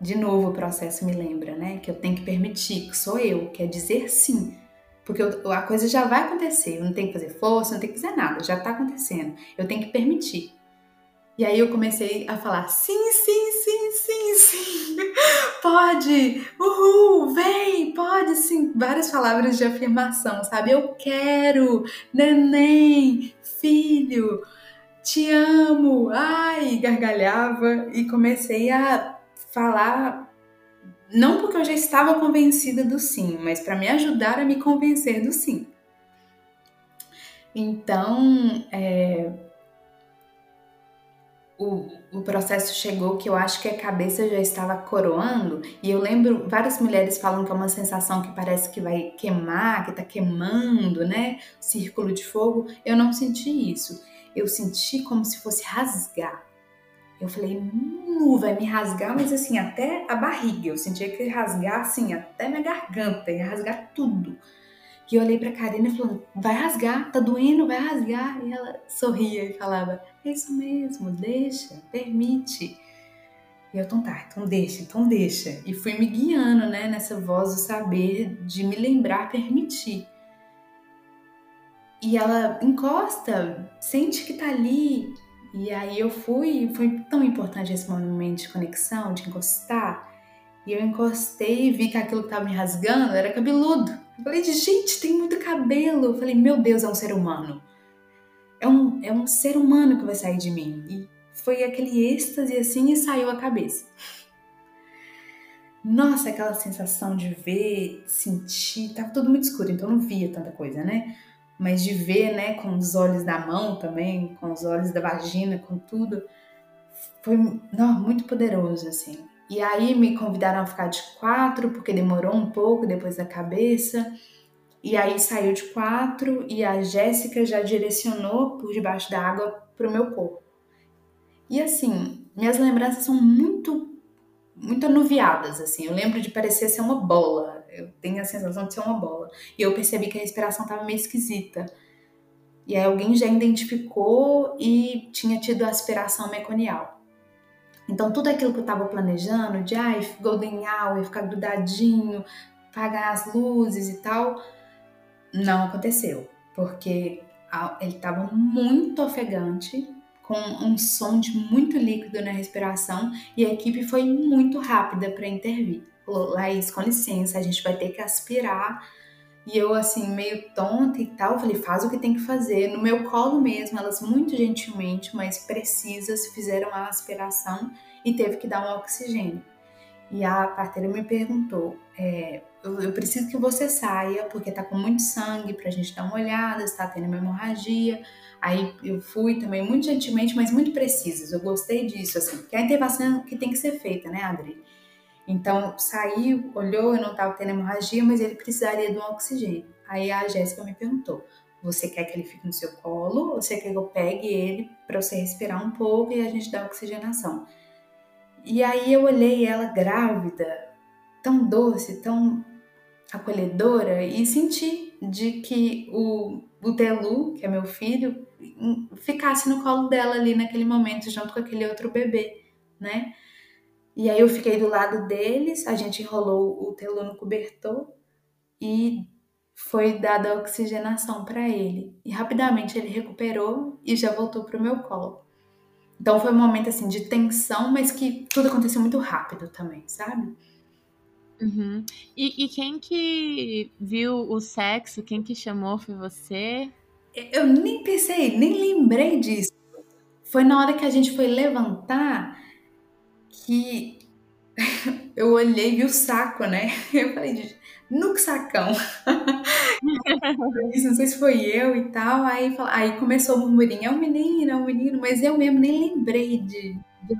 [SPEAKER 2] de novo o processo me lembra, né? Que eu tenho que permitir, que sou eu, quer dizer sim. Porque eu, a coisa já vai acontecer, eu não tenho que fazer força, não tenho que fazer nada, já tá acontecendo. Eu tenho que permitir. E aí eu comecei a falar: sim, sim, sim, sim, sim, pode, uhul, vem, pode sim. Várias palavras de afirmação, sabe? Eu quero, neném, filho, te amo, ai, gargalhava e comecei a falar. Não porque eu já estava convencida do sim, mas para me ajudar a me convencer do sim. Então, é, o, o processo chegou que eu acho que a cabeça já estava coroando, e eu lembro, várias mulheres falam que é uma sensação que parece que vai queimar, que tá queimando, né? Círculo de fogo. Eu não senti isso. Eu senti como se fosse rasgar. Eu falei, nu, vai me rasgar, mas assim, até a barriga. Eu sentia que rasgar assim, até minha garganta, ia rasgar tudo. E eu olhei pra Karina e falando, vai rasgar, tá doendo, vai rasgar. E ela sorria e falava, é isso mesmo, deixa, permite. E eu, então tá, então deixa, então deixa. E fui me guiando, né, nessa voz do saber, de me lembrar, permitir. E ela encosta, sente que tá ali. E aí eu fui, foi tão importante esse momento de conexão, de encostar. E eu encostei e vi que aquilo que tava me rasgando era cabeludo. Eu falei, gente, tem muito cabelo. Eu falei, meu Deus, é um ser humano. É um, é um ser humano que vai sair de mim. E foi aquele êxtase assim e saiu a cabeça. Nossa, aquela sensação de ver, sentir, tava tudo muito escuro, então não via tanta coisa, né? Mas de ver, né, com os olhos da mão também, com os olhos da vagina, com tudo, foi não, muito poderoso, assim. E aí me convidaram a ficar de quatro, porque demorou um pouco depois da cabeça. E aí saiu de quatro e a Jéssica já direcionou por debaixo da água para o meu corpo. E assim, minhas lembranças são muito, muito anuviadas, assim. Eu lembro de parecer ser uma bola. Eu tenho a sensação de ser uma bola. E eu percebi que a respiração estava meio esquisita. E aí alguém já identificou e tinha tido aspiração meconial. Então, tudo aquilo que eu estava planejando, de ai, golden hour, ficar grudadinho, apagar as luzes e tal, não aconteceu. Porque ele estava muito ofegante, com um som de muito líquido na respiração, e a equipe foi muito rápida para intervir. Falou, Laís, com licença, a gente vai ter que aspirar. E eu, assim, meio tonta e tal, falei, faz o que tem que fazer. No meu colo mesmo, elas muito gentilmente, mas precisas, fizeram a aspiração e teve que dar um oxigênio. E a parteira me perguntou: é, eu, eu, preciso que você saia, porque tá com muito sangue pra gente dar uma olhada, está tendo uma hemorragia. Aí eu fui também muito gentilmente, mas muito precisas. Eu gostei disso, assim, porque a intervenção que tem que ser feita, né, Adri? Então saiu, olhou, eu não estava tendo hemorragia, mas ele precisaria de um oxigênio. Aí a Jéssica me perguntou: você quer que ele fique no seu colo ou você quer que eu pegue ele para você respirar um pouco e a gente dar oxigenação? E aí eu olhei ela grávida, tão doce, tão acolhedora, e senti de que o, o Telu, que é meu filho, ficasse no colo dela ali naquele momento, junto com aquele outro bebê, né? E aí eu fiquei do lado deles, a gente enrolou o Telu no cobertor e foi dada oxigenação para ele. E rapidamente ele recuperou e já voltou pro meu colo. Então foi um momento assim de tensão, mas que tudo aconteceu muito rápido também, sabe?
[SPEAKER 1] Uhum. E, e, quem que viu o sexo, quem que chamou foi você?
[SPEAKER 2] Eu nem pensei, nem lembrei disso. Foi na hora que a gente foi levantar que eu olhei e vi o saco, né? Eu falei, no sacão. não sei se foi eu e tal. Aí, aí começou o murmurinho, é um menino, é um menino, mas eu mesmo nem lembrei de, de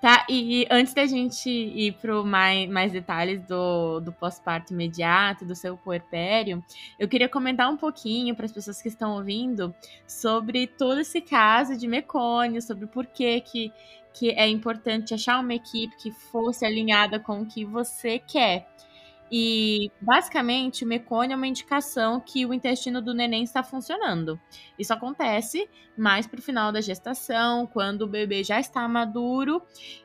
[SPEAKER 1] Tá, e, e, antes da gente ir para mais, mais detalhes do, do pós-parto imediato, do seu puerpério, eu queria comentar um pouquinho para as pessoas que estão ouvindo sobre todo esse caso de mecônio, sobre por que, que, que é importante achar uma equipe que fosse alinhada com o que você quer. E basicamente o mecônio é uma indicação que o intestino do neném está funcionando. Isso acontece mais para o final da gestação, quando o bebê já está maduro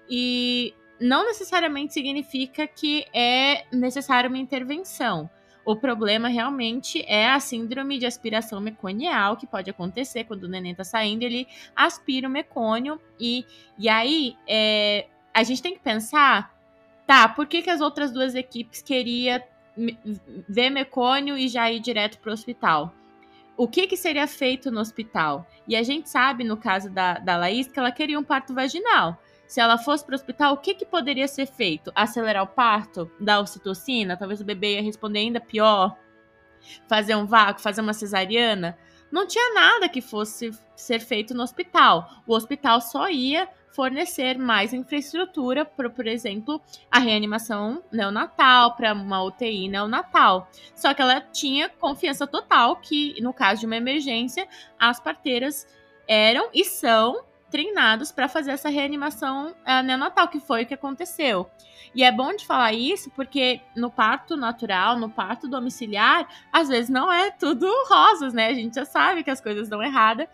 [SPEAKER 1] e não necessariamente significa que é necessária uma intervenção. O problema realmente é a síndrome de aspiração meconial, que pode acontecer quando o neném está saindo, ele aspira o mecônio e, e aí é, a gente tem que pensar tá, por que, que as outras duas equipes queriam ver mecônio e já ir direto para o hospital? O que, que seria feito no hospital? E a gente sabe, no caso da, da Laís, que ela queria um parto vaginal. Se ela fosse para o hospital, o que, que poderia ser feito? Acelerar o parto? Dar ocitocina? Talvez o bebê ia responder ainda pior? Fazer um vácuo? Fazer uma cesariana? Não tinha nada que fosse ser feito no hospital. O hospital só ia fornecer mais infraestrutura para, por exemplo, a reanimação neonatal, para uma UTI neonatal. Só que ela tinha confiança total que, no caso de uma emergência, as parteiras eram e são treinados para fazer essa reanimação uh, neonatal, que foi o que aconteceu. E é bom de falar isso porque no parto natural, no parto domiciliar, às vezes não é tudo rosas, né? A gente já sabe que as coisas dão errada.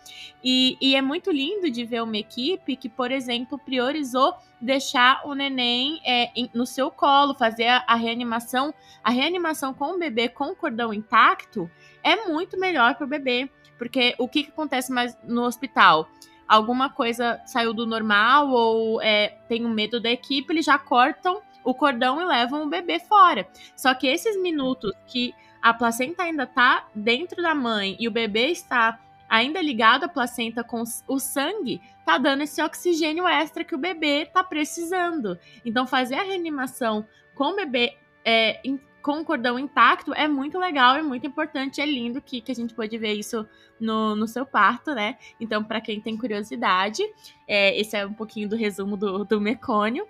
[SPEAKER 1] E, e é muito lindo de ver uma equipe que, por exemplo, priorizou deixar o neném é, no seu colo, fazer a, a reanimação. A reanimação com o bebê com o cordão intacto é muito melhor para o bebê. Porque o que, que acontece mais no hospital? Alguma coisa saiu do normal ou é, tem um medo da equipe, eles já cortam o cordão e levam o bebê fora. Só que esses minutos que a placenta ainda tá dentro da mãe e o bebê está ainda ligado à placenta com o sangue, tá dando esse oxigênio extra que o bebê tá precisando. Então, fazer a reanimação com o bebê é, com o cordão intacto é muito legal, é muito importante, é lindo que, que a gente pode ver isso no, no seu parto, né? Então, para quem tem curiosidade, é, esse é um pouquinho do resumo do, do mecônio.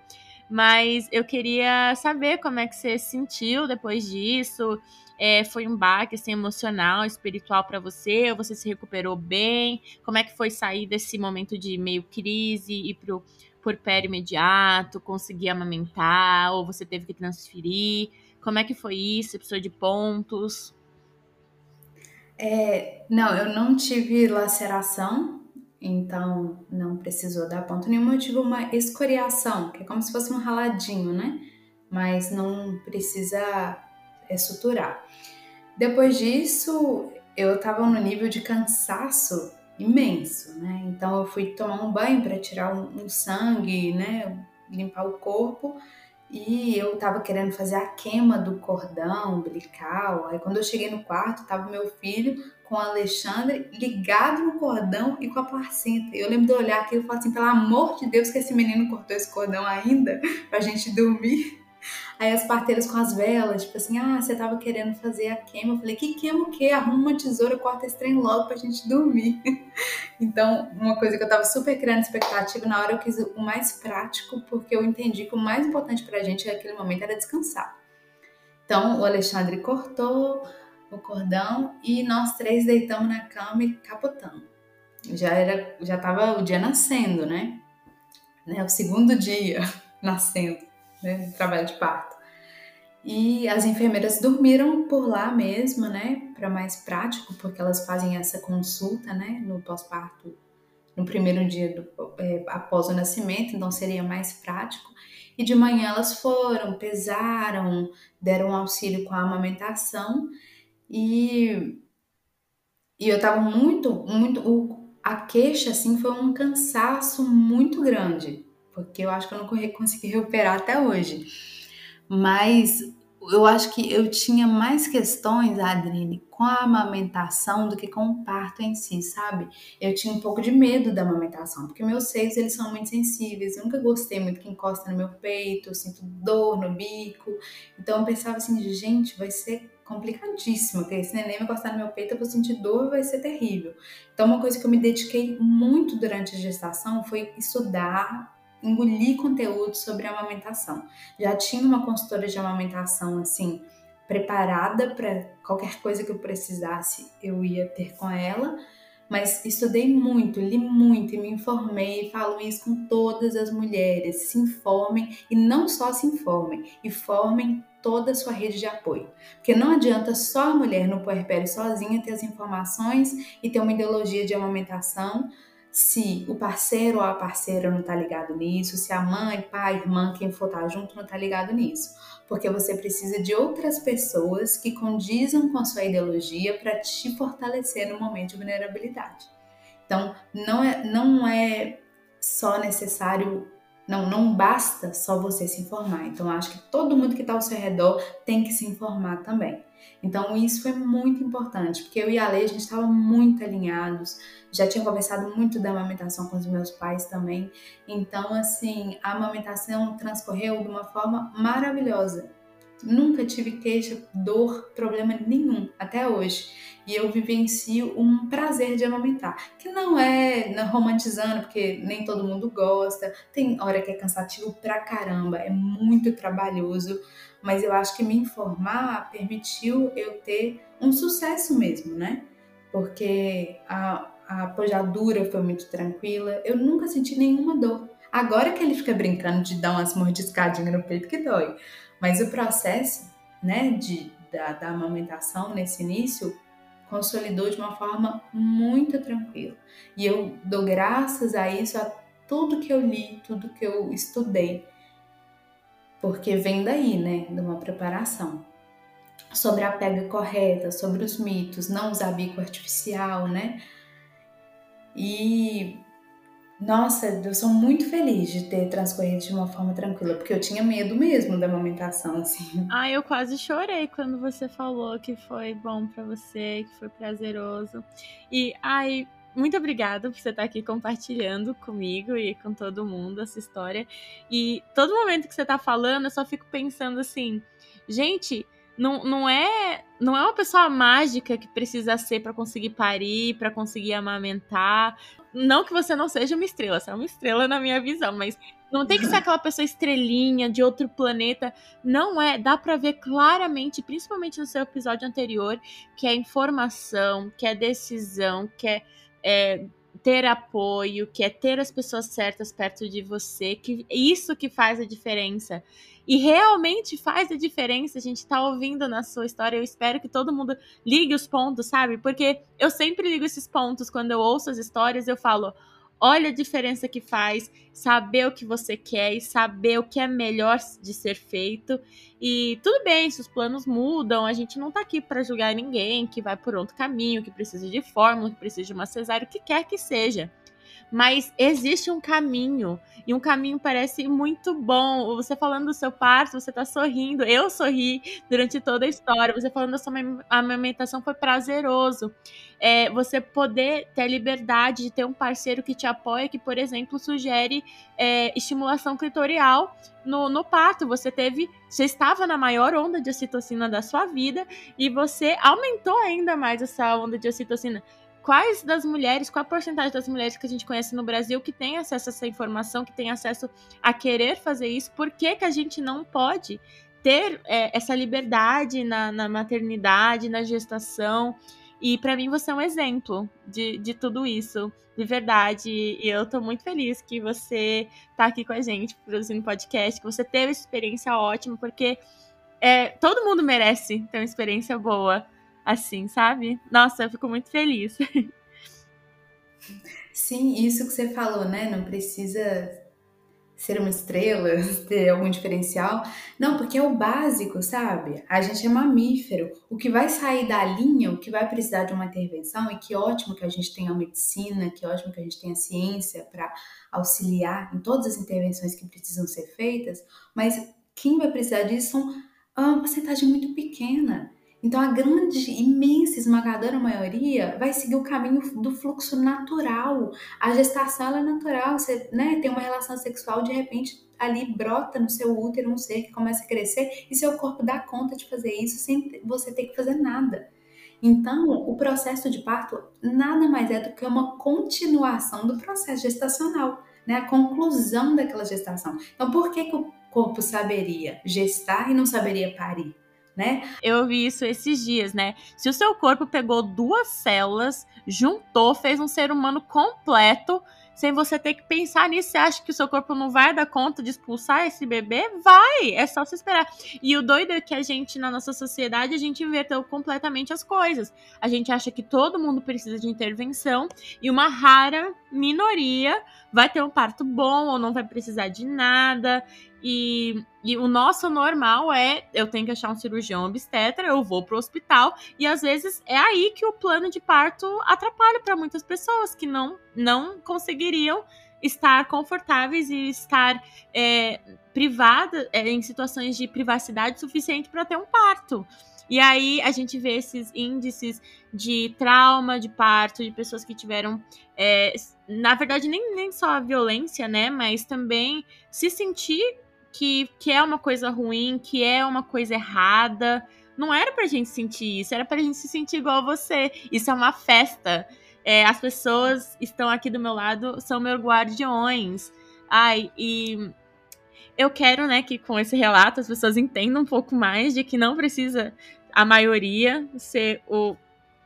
[SPEAKER 1] Mas eu queria saber como é que você se sentiu depois disso. É, foi um baque assim, emocional, espiritual para você? Você se recuperou bem? Como é que foi sair desse momento de meio crise e pro porpério imediato, conseguir amamentar? Ou você teve que transferir? Como é que foi isso? Você precisou de pontos?
[SPEAKER 2] É, não, eu não tive laceração. então não precisou dar ponto nenhum. Eu tive uma escoriação, que é como se fosse um raladinho, né? Mas não precisa é, suturar. Depois disso, eu tava no nível de cansaço imenso, né? Então eu fui tomar um banho para tirar um, um, sangue, né? Limpar o corpo e eu tava querendo fazer a queima do cordão umbilical. Aí quando eu cheguei no quarto, tava meu filho com o Alexandre ligado no cordão e com a placenta. Eu lembro de olhar aquilo e falar assim, pelo amor de Deus que esse menino cortou esse cordão ainda pra gente dormir. Aí as parteiras com as velas, tipo assim, ah, você tava querendo fazer a queima. Eu falei, que queima o quê? Arruma uma tesoura, corta esse trem logo pra gente dormir. então, uma coisa que eu tava super criando expectativa, na hora eu quis o mais prático, porque eu entendi que o mais importante pra gente naquele momento era descansar. Então, o Alexandre cortou o cordão e nós três deitamos na cama e capotamos. Já era, já tava o dia nascendo, né? né? O segundo dia nascendo né, trabalho de parto. E as enfermeiras dormiram por lá mesmo, né, para mais prático, porque elas fazem essa consulta, né, no pós-parto, no primeiro dia do, é, após o nascimento, então seria mais prático. E de manhã elas foram, pesaram, deram auxílio com a amamentação e, e eu tava muito, muito, o, a queixa assim foi um cansaço muito grande, porque eu acho que eu não consegui recuperar até hoje. Mas eu acho que eu tinha mais questões, Adrine, com a amamentação do que com o parto em si, sabe? Eu tinha um pouco de medo da amamentação, porque meus seios, eles são muito sensíveis. Eu nunca gostei muito que encosta no meu peito, eu sinto dor no bico. Então eu pensava assim, gente, vai ser complicadíssimo, porque esse neném vai encostar no meu peito, eu vou sentir dor, vai ser terrível. Então uma coisa que eu me dediquei muito durante a gestação foi estudar engolir conteúdo sobre amamentação. Já tinha uma consultora de amamentação assim preparada para qualquer coisa que eu precisasse, eu ia ter com ela, mas estudei muito, li muito e me informei, e falo isso com todas as mulheres, se informem e não só se informem, e formem toda a sua rede de apoio. Porque não adianta só a mulher no puerpério sozinha ter as informações e ter uma ideologia de amamentação se o parceiro ou a parceira não está ligado nisso, se a mãe, pai, irmã, quem for estar tá junto não está ligado nisso. Porque você precisa de outras pessoas que condizam com a sua ideologia para te fortalecer no momento de vulnerabilidade. Então, não é, não é só necessário, não, não basta só você se informar. Então, acho que todo mundo que está ao seu redor tem que se informar também. Então, isso foi muito importante, porque eu e a Lei, a gente estava muito alinhados, já tinha conversado muito da amamentação com os meus pais também. Então, assim, a amamentação transcorreu de uma forma maravilhosa. Nunca tive queixa, dor, problema nenhum até hoje. E eu vivencio um prazer de amamentar, que não é romantizando, porque nem todo mundo gosta. Tem hora que é cansativo pra caramba, é muito trabalhoso, mas eu acho que me informar permitiu eu ter um sucesso mesmo, né? Porque a, a pojadura foi muito tranquila, eu nunca senti nenhuma dor. Agora que ele fica brincando de dar umas mordiscadinhas no peito que dói. Mas o processo, né, de, da, da amamentação nesse início consolidou de uma forma muito tranquila. E eu dou graças a isso, a tudo que eu li, tudo que eu estudei, porque vem daí, né, de uma preparação sobre a pega correta, sobre os mitos, não usar bico artificial, né? E nossa, eu sou muito feliz de ter transcorrido de uma forma tranquila, porque eu tinha medo mesmo da amamentação, assim.
[SPEAKER 1] Ah, eu quase chorei quando você falou que foi bom para você, que foi prazeroso. E, ai, muito obrigada por você estar aqui compartilhando comigo e com todo mundo essa história. E todo momento que você tá falando, eu só fico pensando assim, gente, não, não é não é uma pessoa mágica que precisa ser para conseguir parir, para conseguir amamentar. Não que você não seja uma estrela, você é uma estrela na minha visão, mas não tem que ser aquela pessoa estrelinha de outro planeta. Não é, dá para ver claramente, principalmente no seu episódio anterior, que é informação, que é decisão, que é, é ter apoio, que é ter as pessoas certas perto de você, que isso que faz a diferença. E realmente faz a diferença a gente tá ouvindo na sua história. Eu espero que todo mundo ligue os pontos, sabe? Porque eu sempre ligo esses pontos quando eu ouço as histórias, eu falo: olha a diferença que faz saber o que você quer e saber o que é melhor de ser feito. E tudo bem, se os planos mudam, a gente não tá aqui para julgar ninguém que vai por outro caminho, que precisa de fórmula, que precisa de uma cesárea, o que quer que seja. Mas existe um caminho, e um caminho parece muito bom. Você falando do seu parto, você tá sorrindo. Eu sorri durante toda a história. Você falando da sua amamentação foi prazeroso. É, você poder ter a liberdade de ter um parceiro que te apoia, que, por exemplo, sugere é, estimulação clitorial no, no parto. Você teve. Você estava na maior onda de ocitocina da sua vida e você aumentou ainda mais essa onda de ocitocina quais das mulheres, qual a porcentagem das mulheres que a gente conhece no Brasil que tem acesso a essa informação, que tem acesso a querer fazer isso, por que, que a gente não pode ter é, essa liberdade na, na, maternidade, na gestação? E para mim você é um exemplo de, de tudo isso, de verdade. E eu tô muito feliz que você tá aqui com a gente, produzindo podcast, que você teve essa experiência ótima, porque é, todo mundo merece ter uma experiência boa assim, sabe? Nossa, eu fico muito feliz.
[SPEAKER 2] Sim, isso que você falou, né? Não precisa ser uma estrela, ter algum diferencial. Não, porque é o básico, sabe? A gente é mamífero. O que vai sair da linha, o que vai precisar de uma intervenção, e que ótimo que a gente tenha a medicina, que ótimo que a gente tenha a ciência para auxiliar em todas as intervenções que precisam ser feitas, mas quem vai precisar disso são uma porcentagem muito pequena. Então, a grande, imensa, esmagadora maioria vai seguir o caminho do fluxo natural. A gestação é natural. Você né, tem uma relação sexual, de repente, ali brota no seu útero um ser que começa a crescer e seu corpo dá conta de fazer isso sem você ter que fazer nada. Então, o processo de parto nada mais é do que uma continuação do processo gestacional, né? A conclusão daquela gestação. Então, por que, que o corpo saberia gestar e não saberia parir? Né?
[SPEAKER 1] Eu vi isso esses dias, né? Se o seu corpo pegou duas células, juntou, fez um ser humano completo, sem você ter que pensar nisso, você acha que o seu corpo não vai dar conta de expulsar esse bebê? Vai! É só se esperar. E o doido é que a gente, na nossa sociedade, a gente inverteu completamente as coisas. A gente acha que todo mundo precisa de intervenção e uma rara minoria vai ter um parto bom ou não vai precisar de nada. E, e, o nosso normal é eu tenho que achar um cirurgião obstetra, eu vou pro hospital e às vezes é aí que o plano de parto atrapalha para muitas pessoas que não não conseguiriam estar confortáveis e estar é, privada é, em situações de privacidade suficiente para ter um parto. E aí a gente vê esses índices de trauma de parto, de pessoas que tiveram, é, na verdade, nem, nem só a violência, né? Mas também se sentir que, que é uma coisa ruim, que é uma coisa errada. Não era pra gente sentir isso, era pra gente se sentir igual a você. Isso é uma festa. É, as pessoas estão aqui do meu lado, são meus guardiões. Ai, e eu quero, né, que com esse relato as pessoas entendam um pouco mais de que não precisa a maioria ser o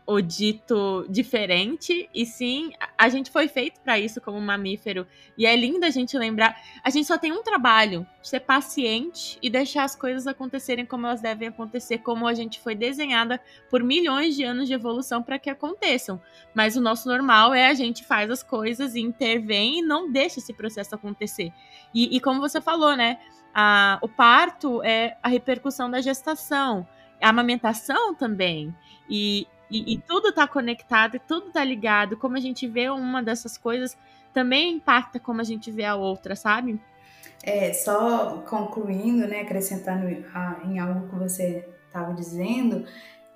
[SPEAKER 1] o dito diferente, e sim, a gente foi feito para isso como mamífero. E é lindo a gente lembrar. A gente só tem um trabalho: ser paciente e deixar as coisas acontecerem como elas devem acontecer, como a gente foi desenhada por milhões de anos de evolução para que aconteçam. Mas o nosso normal é a gente faz as coisas e intervém e não deixa esse processo acontecer. E, e como você falou, né? A, o parto é a repercussão da gestação, a amamentação também. E, e, e tudo está conectado, e tudo está ligado. Como a gente vê uma dessas coisas também impacta como a gente vê a outra, sabe?
[SPEAKER 2] É, só concluindo, né, acrescentando em algo que você estava dizendo,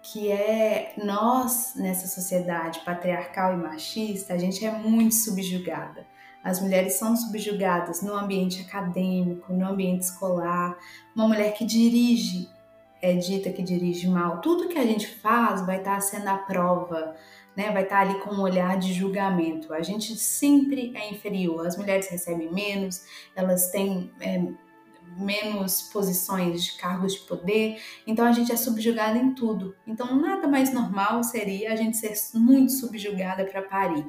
[SPEAKER 2] que é nós, nessa sociedade patriarcal e machista, a gente é muito subjugada. As mulheres são subjugadas no ambiente acadêmico, no ambiente escolar. Uma mulher que dirige é dita que dirige mal, tudo que a gente faz vai estar sendo a prova, né? vai estar ali com um olhar de julgamento. A gente sempre é inferior, as mulheres recebem menos, elas têm é, menos posições de cargos de poder, então a gente é subjugada em tudo. Então nada mais normal seria a gente ser muito subjugada para parir.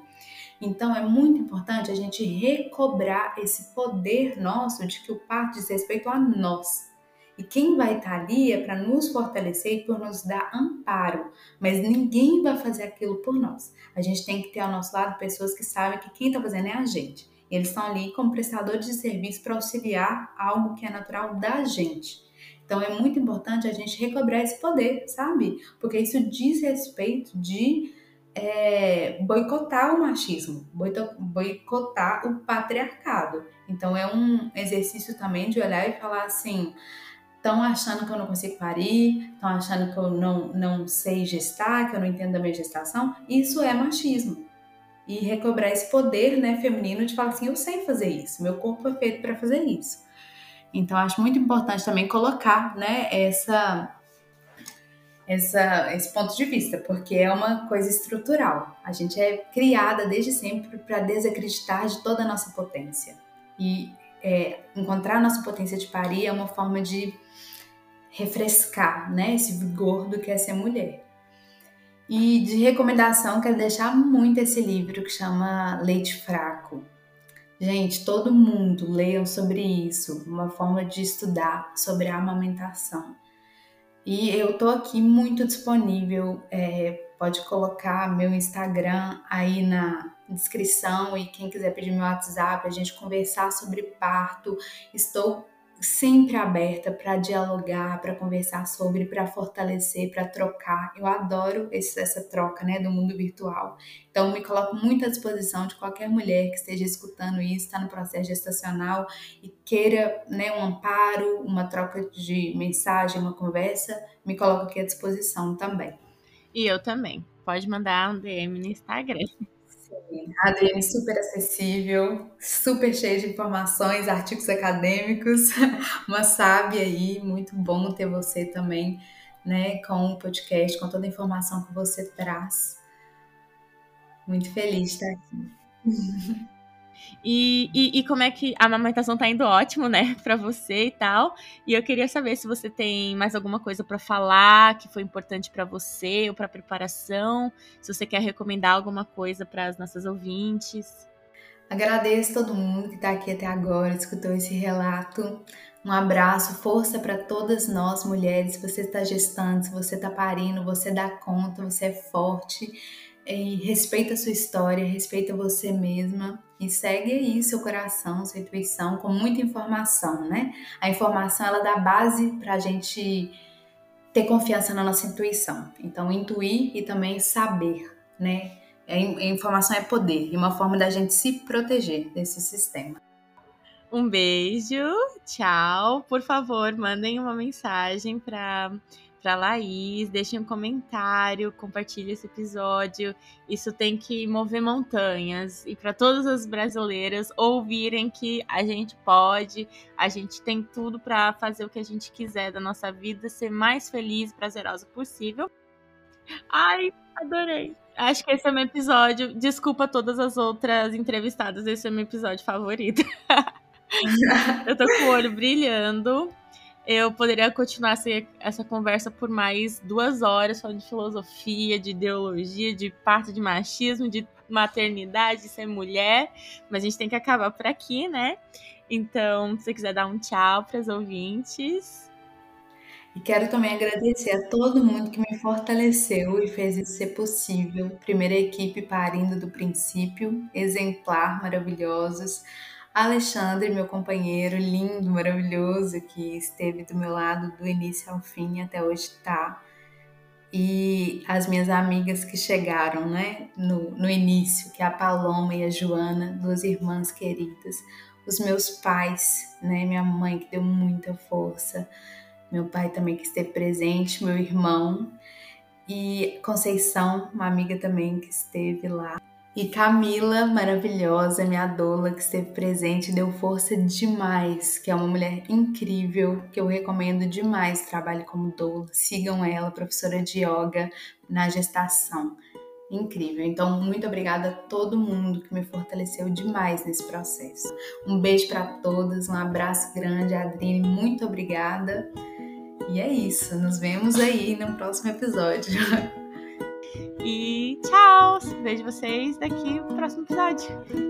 [SPEAKER 2] Então é muito importante a gente recobrar esse poder nosso de que o parto diz respeito a nós. E quem vai estar ali é para nos fortalecer e por nos dar amparo, mas ninguém vai fazer aquilo por nós. A gente tem que ter ao nosso lado pessoas que sabem que quem está fazendo é a gente. Eles estão ali como prestadores de serviço para auxiliar algo que é natural da gente. Então é muito importante a gente recobrar esse poder, sabe? Porque isso diz respeito de é, boicotar o machismo, boicotar o patriarcado. Então é um exercício também de olhar e falar assim: estão achando que eu não consigo parir, estão achando que eu não, não sei gestar, que eu não entendo a minha gestação. Isso é machismo. E recobrar esse poder né, feminino de falar assim: eu sei fazer isso, meu corpo é feito para fazer isso. Então, acho muito importante também colocar né, essa essa, esse ponto de vista, porque é uma coisa estrutural. A gente é criada desde sempre para desacreditar de toda a nossa potência. E é, encontrar a nossa potência de parir é uma forma de refrescar né, esse vigor do que é ser mulher. E de recomendação, quero deixar muito esse livro que chama Leite Fraco. Gente, todo mundo leiam sobre isso, uma forma de estudar sobre a amamentação. E eu tô aqui muito disponível. É, pode colocar meu Instagram aí na descrição e quem quiser pedir meu WhatsApp, a gente conversar sobre parto. Estou sempre aberta para dialogar, para conversar sobre, para fortalecer, para trocar. Eu adoro esse, essa troca, né, do mundo virtual. Então me coloco muito à disposição de qualquer mulher que esteja escutando isso, está no processo gestacional e queira, né, um amparo, uma troca de mensagem, uma conversa, me coloco aqui à disposição também.
[SPEAKER 1] E eu também. Pode mandar um DM no Instagram.
[SPEAKER 2] A Adriane super acessível, super cheia de informações, artigos acadêmicos, uma sábia aí, muito bom ter você também, né, com o podcast, com toda a informação que você traz. Muito feliz de estar aqui.
[SPEAKER 1] E, e, e, como é que a amamentação tá indo ótimo, né, para você e tal. E eu queria saber se você tem mais alguma coisa para falar que foi importante para você ou para preparação, se você quer recomendar alguma coisa para as nossas ouvintes.
[SPEAKER 2] Agradeço todo mundo que está aqui até agora, escutou esse relato. Um abraço, força para todas nós mulheres. Se você está gestando, se você está parindo, você dá conta, você é forte e respeita a sua história, respeita você mesma e segue aí seu coração, sua intuição com muita informação, né? A informação ela dá base para a gente ter confiança na nossa intuição. Então, intuir e também saber, né? A informação é poder e uma forma da gente se proteger desse sistema.
[SPEAKER 1] Um beijo, tchau. Por favor, mandem uma mensagem para para Laís, deixem um comentário, compartilhe esse episódio. Isso tem que mover montanhas e para todas as brasileiras ouvirem que a gente pode, a gente tem tudo para fazer o que a gente quiser da nossa vida, ser mais feliz e prazerosa possível. Ai, adorei. Acho que esse é meu episódio. Desculpa todas as outras entrevistadas, esse é meu episódio favorito. Eu tô com o olho brilhando eu poderia continuar essa conversa por mais duas horas falando de filosofia, de ideologia, de parte de machismo, de maternidade, de ser mulher, mas a gente tem que acabar por aqui, né? Então, se você quiser dar um tchau para os ouvintes.
[SPEAKER 2] E quero também agradecer a todo mundo que me fortaleceu e fez isso ser possível. Primeira equipe parindo do princípio, exemplar, maravilhosos. Alexandre, meu companheiro lindo, maravilhoso, que esteve do meu lado do início ao fim, até hoje está. E as minhas amigas que chegaram, né, no, no início, que é a Paloma e a Joana, duas irmãs queridas. Os meus pais, né, minha mãe que deu muita força, meu pai também que esteve presente, meu irmão e Conceição, uma amiga também que esteve lá. E Camila, maravilhosa, minha doula, que esteve presente, deu força demais, que é uma mulher incrível, que eu recomendo demais trabalhe como doula. Sigam ela, professora de yoga na gestação. Incrível. Então, muito obrigada a todo mundo que me fortaleceu demais nesse processo. Um beijo para todas, um abraço grande, Adrine, muito obrigada. E é isso, nos vemos aí no próximo episódio.
[SPEAKER 1] E tchau! Vejo vocês daqui no próximo episódio.